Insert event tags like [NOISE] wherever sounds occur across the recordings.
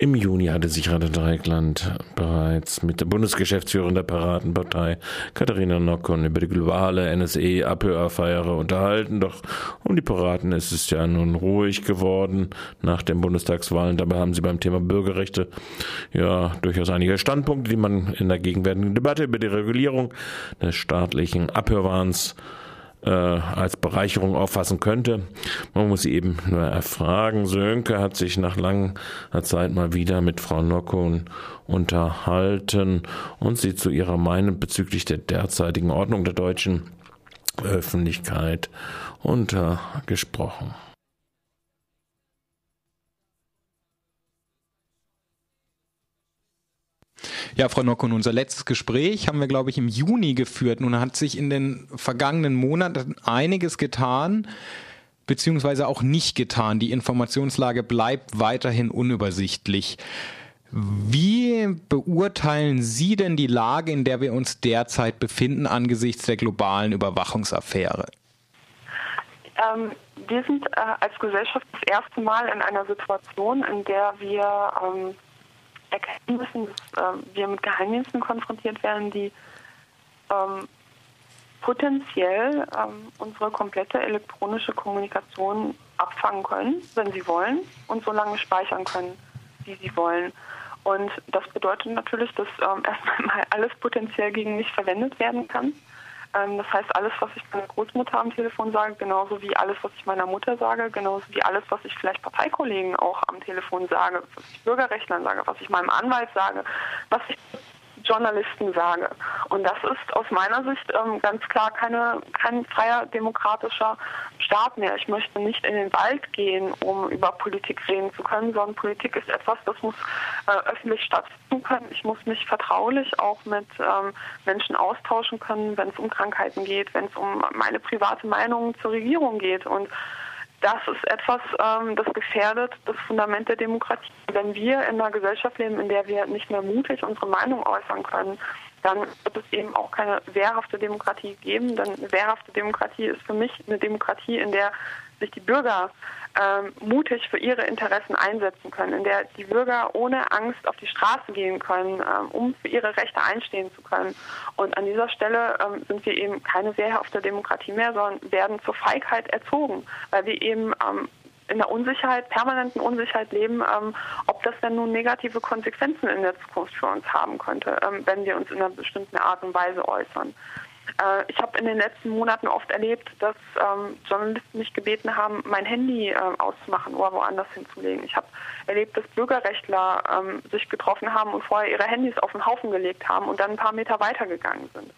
Im Juni hatte sich Rader Dreieckland bereits mit der Bundesgeschäftsführerin der Piratenpartei Katharina Nockon über die globale NSE-Abhöraffäre unterhalten. Doch um die Piraten ist es ja nun ruhig geworden nach den Bundestagswahlen. Dabei haben sie beim Thema Bürgerrechte ja durchaus einige Standpunkte, die man in der gegenwärtigen Debatte über die Regulierung des staatlichen Abhörwahns äh, als Bereicherung auffassen könnte. Man muss sie eben nur erfragen. Sönke hat sich nach langer Zeit mal wieder mit Frau Nockon unterhalten und sie zu ihrer Meinung bezüglich der derzeitigen Ordnung der deutschen Öffentlichkeit untergesprochen. Ja, Frau Nockon, unser letztes Gespräch haben wir, glaube ich, im Juni geführt. Nun hat sich in den vergangenen Monaten einiges getan, beziehungsweise auch nicht getan. Die Informationslage bleibt weiterhin unübersichtlich. Wie beurteilen Sie denn die Lage, in der wir uns derzeit befinden, angesichts der globalen Überwachungsaffäre? Ähm, wir sind äh, als Gesellschaft das erste Mal in einer Situation, in der wir ähm, erkennen müssen, dass äh, wir mit Geheimdiensten konfrontiert werden, die ähm, potenziell ähm, unsere komplette elektronische Kommunikation abfangen können, wenn sie wollen, und so lange speichern können, wie sie wollen. Und das bedeutet natürlich, dass ähm, [LAUGHS] erstmal alles potenziell gegen mich verwendet werden kann. Ähm, das heißt, alles, was ich meiner Großmutter am Telefon sage, genauso wie alles, was ich meiner Mutter sage, genauso wie alles, was ich vielleicht Parteikollegen auch am Telefon sage, was ich Bürgerrechtlern sage, was ich meinem Anwalt sage, was ich Journalisten sage. Und das ist aus meiner Sicht ähm, ganz klar keine, kein freier demokratischer Staat mehr. Ich möchte nicht in den Wald gehen, um über Politik reden zu können, sondern Politik ist etwas, das muss äh, öffentlich stattfinden können. Ich muss mich vertraulich auch mit ähm, Menschen austauschen können, wenn es um Krankheiten geht, wenn es um meine private Meinung zur Regierung geht. Und das ist etwas, ähm, das gefährdet das Fundament der Demokratie. Wenn wir in einer Gesellschaft leben, in der wir nicht mehr mutig unsere Meinung äußern können, dann wird es eben auch keine wehrhafte Demokratie geben. Denn wehrhafte Demokratie ist für mich eine Demokratie, in der sich die Bürger ähm, mutig für ihre Interessen einsetzen können, in der die Bürger ohne Angst auf die Straße gehen können, ähm, um für ihre Rechte einstehen zu können. Und an dieser Stelle ähm, sind wir eben keine wehrhafte Demokratie mehr, sondern werden zur Feigheit erzogen, weil wir eben ähm, in der Unsicherheit, permanenten Unsicherheit leben, ähm, ob das denn nun negative Konsequenzen in der Zukunft für uns haben könnte, ähm, wenn wir uns in einer bestimmten Art und Weise äußern. Äh, ich habe in den letzten Monaten oft erlebt, dass ähm, Journalisten mich gebeten haben, mein Handy äh, auszumachen oder woanders hinzulegen. Ich habe erlebt, dass Bürgerrechtler ähm, sich getroffen haben und vorher ihre Handys auf den Haufen gelegt haben und dann ein paar Meter weitergegangen sind.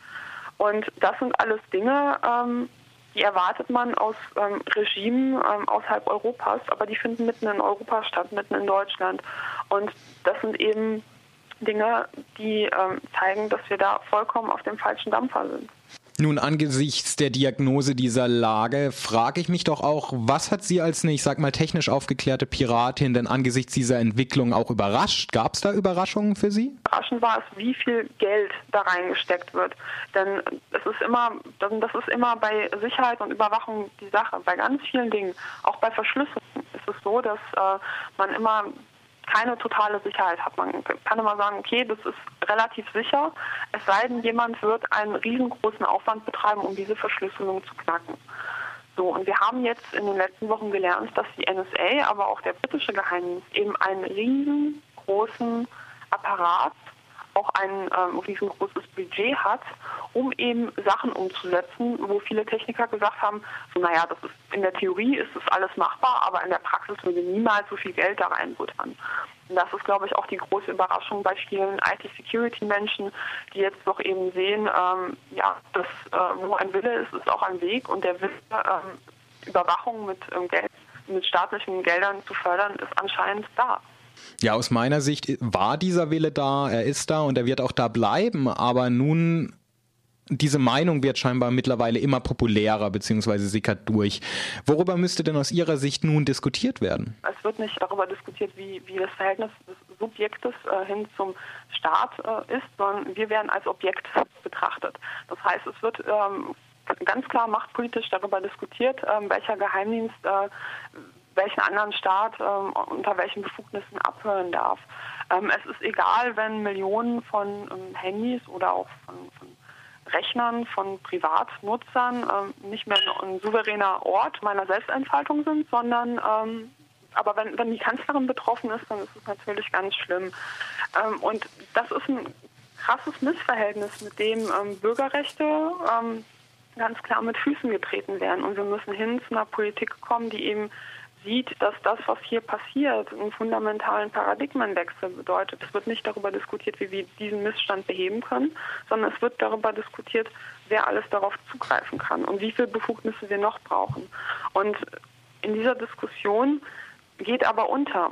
Und das sind alles Dinge, ähm, die erwartet man aus ähm, Regimen ähm, außerhalb Europas, aber die finden mitten in Europa statt, mitten in Deutschland. Und das sind eben Dinge, die ähm, zeigen, dass wir da vollkommen auf dem falschen Dampfer sind. Nun, angesichts der Diagnose dieser Lage frage ich mich doch auch, was hat Sie als eine, ich sag mal, technisch aufgeklärte Piratin denn angesichts dieser Entwicklung auch überrascht? Gab es da Überraschungen für Sie? Überraschend war es, wie viel Geld da reingesteckt wird. Denn es ist immer, das ist immer bei Sicherheit und Überwachung die Sache. Bei ganz vielen Dingen, auch bei Verschlüsselung, ist es so, dass äh, man immer keine totale Sicherheit hat. Man kann immer sagen, okay, das ist relativ sicher, es sei denn, jemand wird einen riesengroßen Aufwand betreiben, um diese Verschlüsselung zu knacken. So, und wir haben jetzt in den letzten Wochen gelernt, dass die NSA, aber auch der britische Geheimdienst eben einen riesengroßen Apparat auch ein ähm, riesengroßes Budget hat, um eben Sachen umzusetzen, wo viele Techniker gesagt haben, so naja, das ist in der Theorie ist das alles machbar, aber in der Praxis würde niemals so viel Geld da reinbuttern. Und das ist, glaube ich, auch die große Überraschung bei vielen IT-Security-Menschen, die jetzt doch eben sehen, ähm, ja, dass äh, wo ein Wille ist, ist auch ein Weg und der Wille, ähm, Überwachung mit ähm, Geld, mit staatlichen Geldern zu fördern, ist anscheinend da. Ja, aus meiner Sicht war dieser Wille da, er ist da und er wird auch da bleiben, aber nun diese Meinung wird scheinbar mittlerweile immer populärer bzw. sickert durch. Worüber müsste denn aus Ihrer Sicht nun diskutiert werden? Es wird nicht darüber diskutiert, wie, wie das Verhältnis des Subjektes äh, hin zum Staat äh, ist, sondern wir werden als Objekt betrachtet. Das heißt, es wird ähm, ganz klar machtpolitisch darüber diskutiert, ähm, welcher Geheimdienst äh, welchen anderen Staat ähm, unter welchen Befugnissen abhören darf. Ähm, es ist egal, wenn Millionen von ähm, Handys oder auch von, von Rechnern von Privatnutzern ähm, nicht mehr ein souveräner Ort meiner Selbstentfaltung sind, sondern ähm, aber wenn, wenn die Kanzlerin betroffen ist, dann ist es natürlich ganz schlimm. Und das ist ein krasses Missverhältnis, mit dem ähm, Bürgerrechte ähm, ganz klar mit Füßen getreten werden. Und wir müssen hin zu einer Politik kommen, die eben sieht, dass das, was hier passiert, einen fundamentalen Paradigmenwechsel bedeutet. Es wird nicht darüber diskutiert, wie wir diesen Missstand beheben können, sondern es wird darüber diskutiert, wer alles darauf zugreifen kann und wie viele Befugnisse wir noch brauchen. Und in dieser Diskussion geht aber unter,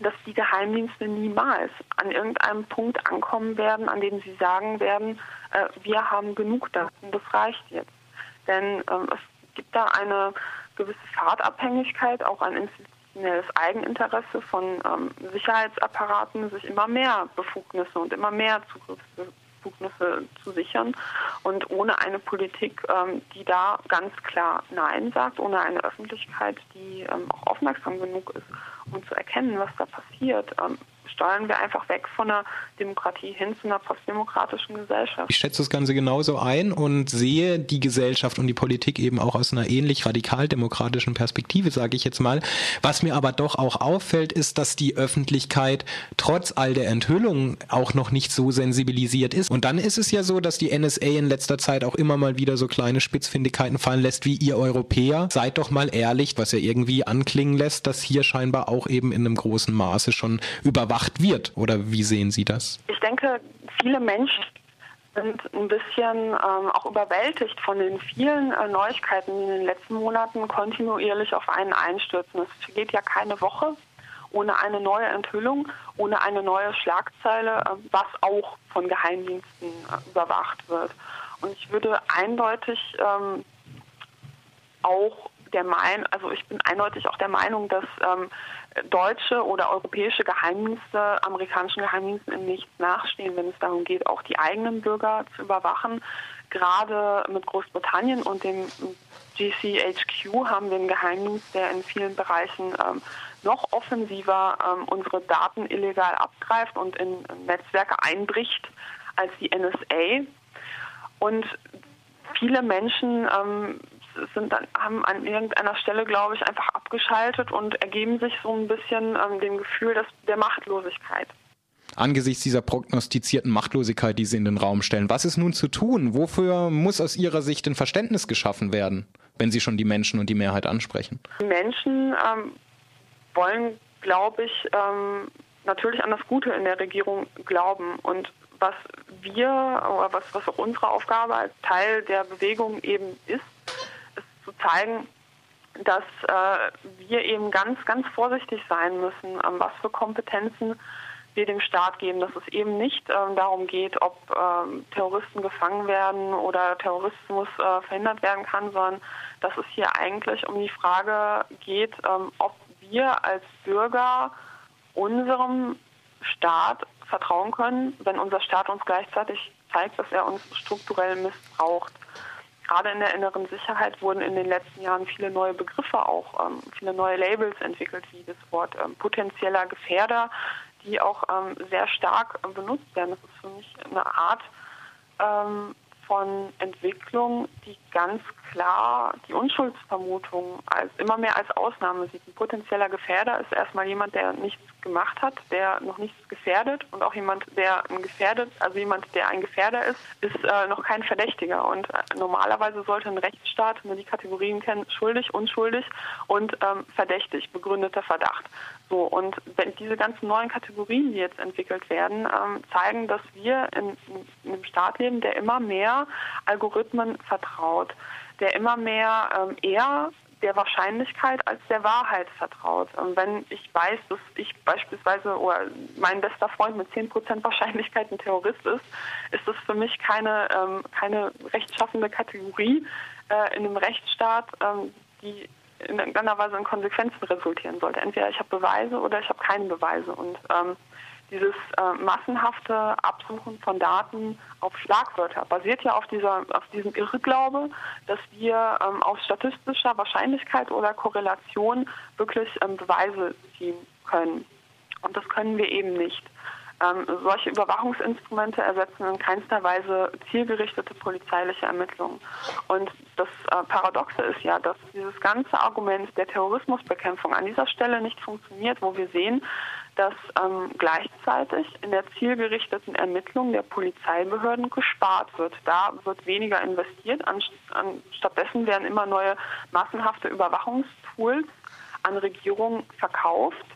dass die Geheimdienste niemals an irgendeinem Punkt ankommen werden, an dem sie sagen werden, äh, wir haben genug Daten, das reicht jetzt. Denn ähm, es gibt da eine gewisse Fahrtabhängigkeit, auch ein institutionelles Eigeninteresse von ähm, Sicherheitsapparaten, sich immer mehr Befugnisse und immer mehr Zugriffsbefugnisse zu sichern. Und ohne eine Politik, ähm, die da ganz klar Nein sagt, ohne eine Öffentlichkeit, die ähm, auch aufmerksam genug ist, um zu erkennen, was da passiert, ähm, steuern wir einfach weg von einer Demokratie hin zu einer postdemokratischen Gesellschaft. Ich schätze das Ganze genauso ein und sehe die Gesellschaft und die Politik eben auch aus einer ähnlich radikal-demokratischen Perspektive, sage ich jetzt mal. Was mir aber doch auch auffällt, ist, dass die Öffentlichkeit trotz all der Enthüllungen auch noch nicht so sensibilisiert ist. Und dann ist es ja so, dass die NSA in letzter Zeit auch immer mal wieder so kleine Spitzfindigkeiten fallen lässt, wie ihr Europäer. Seid doch mal ehrlich, was ja irgendwie anklingen lässt, dass hier scheinbar auch eben in einem großen Maße schon überwacht wird? Oder wie sehen Sie das? Ich denke, viele Menschen sind ein bisschen ähm, auch überwältigt von den vielen äh, Neuigkeiten, die in den letzten Monaten kontinuierlich auf einen einstürzen. Es vergeht ja keine Woche ohne eine neue Enthüllung, ohne eine neue Schlagzeile, äh, was auch von Geheimdiensten äh, überwacht wird. Und ich würde eindeutig ähm, auch der Meinung, also ich bin eindeutig auch der Meinung, dass ähm, deutsche oder europäische Geheimdienste amerikanischen Geheimdiensten im Nichts nachstehen, wenn es darum geht, auch die eigenen Bürger zu überwachen. Gerade mit Großbritannien und dem GCHQ haben wir einen Geheimdienst, der in vielen Bereichen ähm, noch offensiver ähm, unsere Daten illegal abgreift und in Netzwerke einbricht als die NSA. Und viele Menschen ähm, sind dann, haben an irgendeiner Stelle, glaube ich, einfach abgeschaltet und ergeben sich so ein bisschen ähm, dem Gefühl dass, der Machtlosigkeit. Angesichts dieser prognostizierten Machtlosigkeit, die Sie in den Raum stellen, was ist nun zu tun? Wofür muss aus Ihrer Sicht ein Verständnis geschaffen werden, wenn Sie schon die Menschen und die Mehrheit ansprechen? Die Menschen ähm, wollen, glaube ich, ähm, natürlich an das Gute in der Regierung glauben. Und was wir, oder was, was auch unsere Aufgabe als Teil der Bewegung eben ist, zu zeigen, dass äh, wir eben ganz, ganz vorsichtig sein müssen, ähm, was für Kompetenzen wir dem Staat geben, dass es eben nicht ähm, darum geht, ob ähm, Terroristen gefangen werden oder Terrorismus äh, verhindert werden kann, sondern dass es hier eigentlich um die Frage geht, ähm, ob wir als Bürger unserem Staat vertrauen können, wenn unser Staat uns gleichzeitig zeigt, dass er uns strukturell missbraucht gerade in der inneren Sicherheit wurden in den letzten Jahren viele neue Begriffe auch, ähm, viele neue Labels entwickelt, wie das Wort ähm, potenzieller Gefährder, die auch ähm, sehr stark äh, benutzt werden. Das ist für mich eine Art ähm, von Entwicklung, die ganz klar die Unschuldsvermutung als immer mehr als Ausnahme sieht. Ein potenzieller Gefährder ist erstmal jemand, der nichts gemacht hat, der noch nichts gefährdet und auch jemand, der gefährdet, also jemand, der ein Gefährder ist, ist äh, noch kein Verdächtiger. Und äh, normalerweise sollte ein Rechtsstaat nur die Kategorien kennen, schuldig, unschuldig und ähm, verdächtig, begründeter Verdacht. So, und wenn diese ganzen neuen Kategorien, die jetzt entwickelt werden, ähm, zeigen, dass wir in, in einem Staat leben, der immer mehr Algorithmen vertraut, der immer mehr ähm, eher der Wahrscheinlichkeit als der Wahrheit vertraut. Und wenn ich weiß, dass ich beispielsweise oder mein bester Freund mit 10% Wahrscheinlichkeit ein Terrorist ist, ist das für mich keine, ähm, keine rechtschaffende Kategorie äh, in einem Rechtsstaat, ähm, die in irgendeiner Weise in Konsequenzen resultieren sollte. Entweder ich habe Beweise oder ich habe keine Beweise. Und ähm, dieses äh, massenhafte Absuchen von Daten auf Schlagwörter basiert ja auf, dieser, auf diesem Irrglaube, dass wir ähm, aus statistischer Wahrscheinlichkeit oder Korrelation wirklich ähm, Beweise ziehen können. Und das können wir eben nicht. Ähm, solche Überwachungsinstrumente ersetzen in keinster Weise zielgerichtete polizeiliche Ermittlungen. Und das äh, Paradoxe ist ja, dass dieses ganze Argument der Terrorismusbekämpfung an dieser Stelle nicht funktioniert, wo wir sehen, dass ähm, gleichzeitig in der zielgerichteten Ermittlung der Polizeibehörden gespart wird. Da wird weniger investiert, stattdessen werden immer neue massenhafte Überwachungstools an Regierungen verkauft,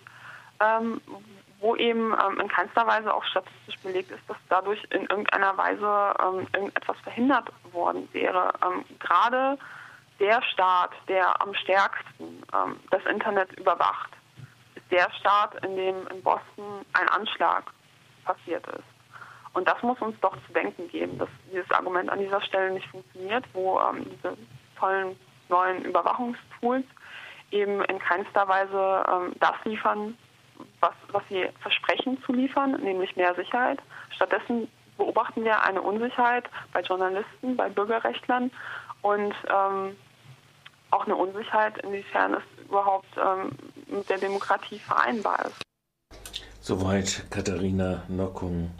ähm, wo eben ähm, in keinster Weise auch statistisch belegt ist, dass dadurch in irgendeiner Weise ähm, irgendetwas verhindert worden wäre. Ähm, gerade der Staat, der am stärksten ähm, das Internet überwacht, der Staat, in dem in Boston ein Anschlag passiert ist. Und das muss uns doch zu denken geben, dass dieses Argument an dieser Stelle nicht funktioniert, wo ähm, diese tollen neuen Überwachungstools eben in keinster Weise ähm, das liefern, was, was sie versprechen zu liefern, nämlich mehr Sicherheit. Stattdessen beobachten wir eine Unsicherheit bei Journalisten, bei Bürgerrechtlern und ähm, auch eine Unsicherheit, inwiefern es überhaupt ähm, mit der Demokratie vereinbar ist. Soweit Katharina Nockung